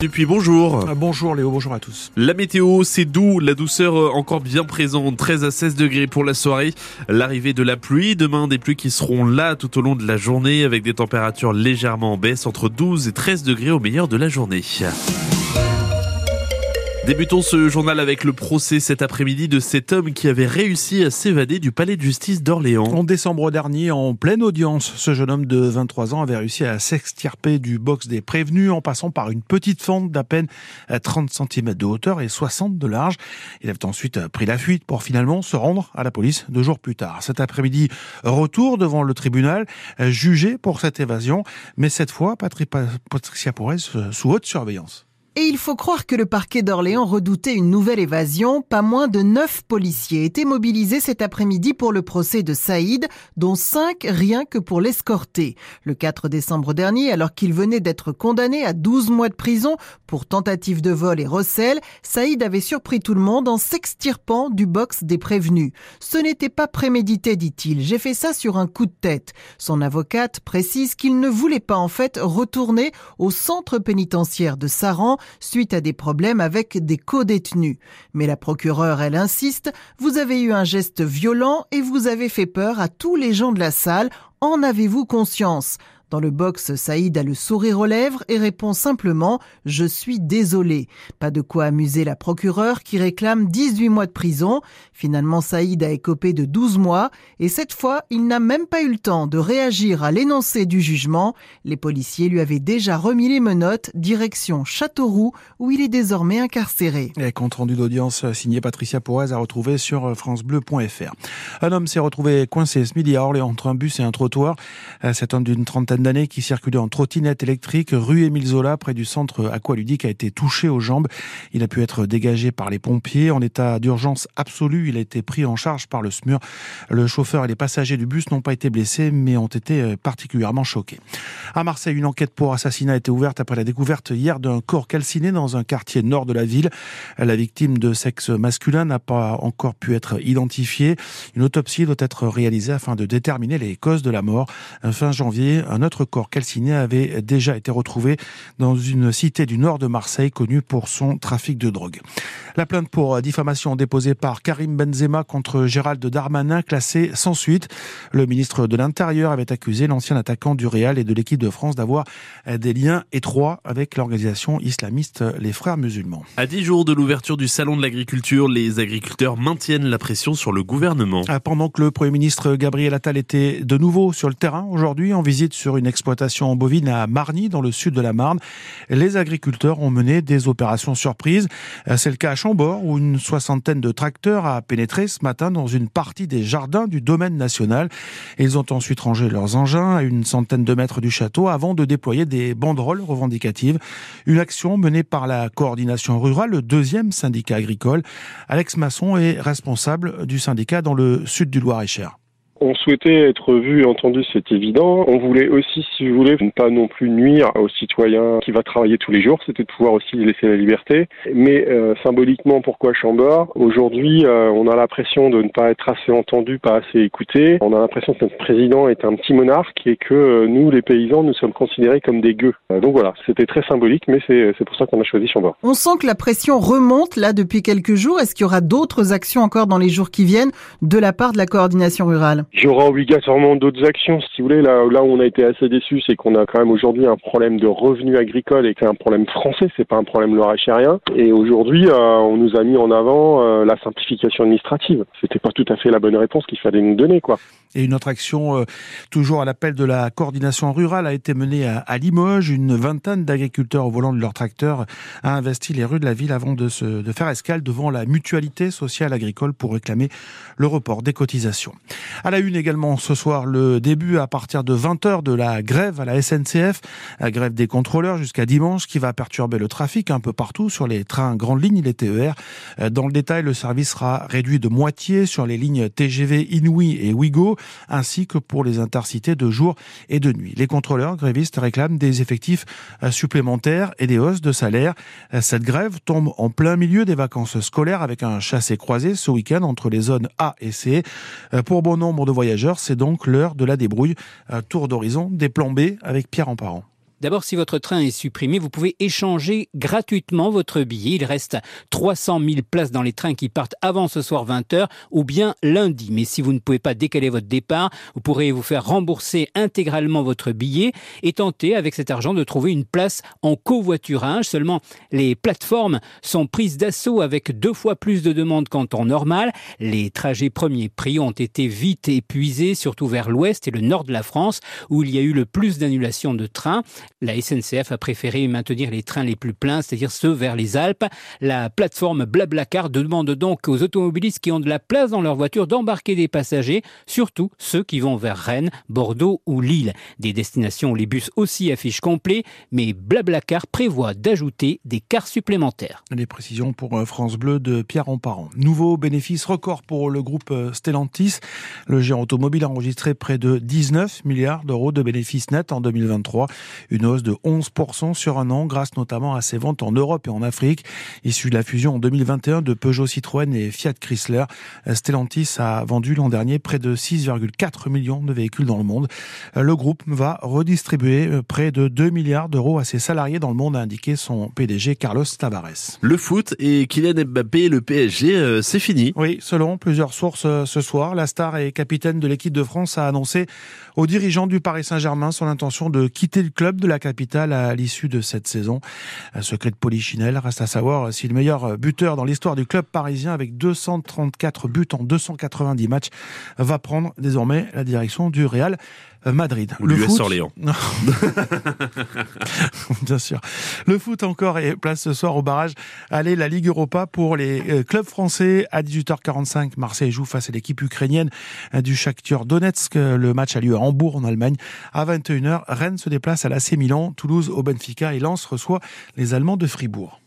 Depuis bonjour. Euh, bonjour Léo, bonjour à tous. La météo, c'est doux, la douceur euh, encore bien présente, 13 à 16 degrés pour la soirée. L'arrivée de la pluie, demain des pluies qui seront là tout au long de la journée avec des températures légèrement en baisse entre 12 et 13 degrés au meilleur de la journée. Débutons ce journal avec le procès cet après-midi de cet homme qui avait réussi à s'évader du palais de justice d'Orléans. En décembre dernier, en pleine audience, ce jeune homme de 23 ans avait réussi à s'extirper du box des prévenus en passant par une petite fente d'à peine 30 cm de hauteur et 60 de large. Il avait ensuite pris la fuite pour finalement se rendre à la police deux jours plus tard. Cet après-midi, retour devant le tribunal, jugé pour cette évasion, mais cette fois, Patricia Pourez sous haute surveillance. Et il faut croire que le parquet d'Orléans redoutait une nouvelle évasion. Pas moins de neuf policiers étaient mobilisés cet après-midi pour le procès de Saïd, dont cinq rien que pour l'escorter. Le 4 décembre dernier, alors qu'il venait d'être condamné à 12 mois de prison pour tentative de vol et recel, Saïd avait surpris tout le monde en s'extirpant du box des prévenus. Ce n'était pas prémédité, dit-il. J'ai fait ça sur un coup de tête. Son avocate précise qu'il ne voulait pas en fait retourner au centre pénitentiaire de Saran suite à des problèmes avec des co-détenus. Mais la procureure, elle insiste, vous avez eu un geste violent et vous avez fait peur à tous les gens de la salle. En avez-vous conscience? Dans le box, Saïd a le sourire aux lèvres et répond simplement Je suis désolé. Pas de quoi amuser la procureure qui réclame 18 mois de prison. Finalement, Saïd a écopé de 12 mois et cette fois, il n'a même pas eu le temps de réagir à l'énoncé du jugement. Les policiers lui avaient déjà remis les menottes direction Châteauroux où il est désormais incarcéré. Et compte rendu d'audience signé Patricia Pourez à retrouver sur francebleu.fr. Un homme s'est retrouvé coincé ce midi à Orléans entre un bus et un trottoir. Cet homme d'une trentaine d'années qui circulait en trottinette électrique rue Émile Zola près du centre aqualudique a été touché aux jambes. Il a pu être dégagé par les pompiers en état d'urgence absolue. Il a été pris en charge par le SMUR. Le chauffeur et les passagers du bus n'ont pas été blessés mais ont été euh, particulièrement choqués. À Marseille, une enquête pour assassinat a été ouverte après la découverte hier d'un corps calciné dans un quartier nord de la ville. La victime de sexe masculin n'a pas encore pu être identifiée. Une autopsie doit être réalisée afin de déterminer les causes de la mort. Fin janvier, un autre corps calciné avait déjà été retrouvé dans une cité du nord de Marseille connue pour son trafic de drogue. La plainte pour diffamation déposée par Karim Benzema contre Gérald Darmanin classée sans suite. Le ministre de l'Intérieur avait accusé l'ancien attaquant du Real et de l'équipe de France d'avoir des liens étroits avec l'organisation islamiste Les Frères Musulmans. À dix jours de l'ouverture du Salon de l'agriculture, les agriculteurs maintiennent la pression sur le gouvernement. Ah, pendant que le Premier ministre Gabriel Attal était de nouveau sur le terrain aujourd'hui en visite sur une exploitation bovine à Marny, dans le sud de la Marne. Les agriculteurs ont mené des opérations surprises. C'est le cas à Chambord, où une soixantaine de tracteurs a pénétré ce matin dans une partie des jardins du domaine national. Ils ont ensuite rangé leurs engins à une centaine de mètres du château avant de déployer des banderoles revendicatives. Une action menée par la coordination rurale, le deuxième syndicat agricole. Alex Masson est responsable du syndicat dans le sud du Loir-et-Cher. On souhaitait être vu et entendu, c'est évident. On voulait aussi, si vous voulez, ne pas non plus nuire aux citoyens qui va travailler tous les jours, c'était de pouvoir aussi laisser la liberté. Mais euh, symboliquement, pourquoi Chambord? Aujourd'hui, euh, on a l'impression de ne pas être assez entendu, pas assez écouté. On a l'impression que notre président est un petit monarque et que euh, nous, les paysans, nous sommes considérés comme des gueux. donc voilà, c'était très symbolique, mais c'est pour ça qu'on a choisi Chambord. On sent que la pression remonte là depuis quelques jours. Est-ce qu'il y aura d'autres actions encore dans les jours qui viennent de la part de la coordination rurale? Il y aura obligatoirement d'autres actions, si vous voulez. Là, où on a été assez déçus, c'est qu'on a quand même aujourd'hui un problème de revenus agricoles et que c'est un problème français, c'est pas un problème loir-et-chérien. Et aujourd'hui, euh, on nous a mis en avant euh, la simplification administrative. C'était pas tout à fait la bonne réponse qu'il fallait nous donner, quoi. Et une autre action, euh, toujours à l'appel de la coordination rurale, a été menée à, Limoges. Une vingtaine d'agriculteurs au volant de leur tracteur a investi les rues de la ville avant de, se, de faire escale devant la mutualité sociale agricole pour réclamer le report des cotisations. Une également ce soir le début à partir de 20h de la grève à la SNCF, la grève des contrôleurs jusqu'à dimanche qui va perturber le trafic un peu partout sur les trains grandes lignes, les TER. Dans le détail, le service sera réduit de moitié sur les lignes TGV Inouï et Ouigo ainsi que pour les intercités de jour et de nuit. Les contrôleurs grévistes réclament des effectifs euh, supplémentaires et des hausses de salaire. Euh, cette grève tombe en plein milieu des vacances scolaires avec un chassé-croisé ce week-end entre les zones A et C. Euh, pour bon nombre voyageurs, c'est donc l'heure de la débrouille. Tour d'horizon des plans B avec Pierre Emparent. D'abord, si votre train est supprimé, vous pouvez échanger gratuitement votre billet. Il reste 300 000 places dans les trains qui partent avant ce soir 20h ou bien lundi. Mais si vous ne pouvez pas décaler votre départ, vous pourrez vous faire rembourser intégralement votre billet et tenter avec cet argent de trouver une place en covoiturage. Seulement, les plateformes sont prises d'assaut avec deux fois plus de demandes qu'en temps normal. Les trajets premiers prix ont été vite épuisés, surtout vers l'ouest et le nord de la France, où il y a eu le plus d'annulations de trains. La SNCF a préféré maintenir les trains les plus pleins, c'est-à-dire ceux vers les Alpes. La plateforme Blablacar demande donc aux automobilistes qui ont de la place dans leur voiture d'embarquer des passagers, surtout ceux qui vont vers Rennes, Bordeaux ou Lille. Des destinations où les bus aussi affichent complet, mais Blablacar prévoit d'ajouter des cars supplémentaires. Les précisions pour euh, France Bleu de Pierre Emparent. Nouveau bénéfice record pour le groupe euh, Stellantis. Le géant automobile a enregistré près de 19 milliards d'euros de bénéfices nets en 2023 une hausse de 11% sur un an grâce notamment à ses ventes en Europe et en Afrique. Issue de la fusion en 2021 de Peugeot Citroën et Fiat Chrysler, Stellantis a vendu l'an dernier près de 6,4 millions de véhicules dans le monde. Le groupe va redistribuer euh, près de 2 milliards d'euros à ses salariés dans le monde, a indiqué son PDG Carlos Tavares. Le foot et Kylian Mbappé, le PSG, euh, c'est fini. Oui, selon plusieurs sources euh, ce soir, la star et capitaine de l'équipe de France a annoncé aux dirigeants du Paris Saint-Germain son intention de quitter le club de la capitale à l'issue de cette saison. Un secret de Polichinelle reste à savoir si le meilleur buteur dans l'histoire du club parisien avec 234 buts en 290 matchs va prendre désormais la direction du Real Madrid. Ou le foot... Orléans. Bien sûr. Le foot encore et place ce soir au barrage. Allez, la Ligue Europa pour les euh, clubs français à 18h45. Marseille joue face à l'équipe ukrainienne du Shakhtar Donetsk. Le match a lieu à Hambourg en Allemagne. À 21h, Rennes se déplace à l'AC Milan, Toulouse au Benfica et Lens reçoit les Allemands de Fribourg.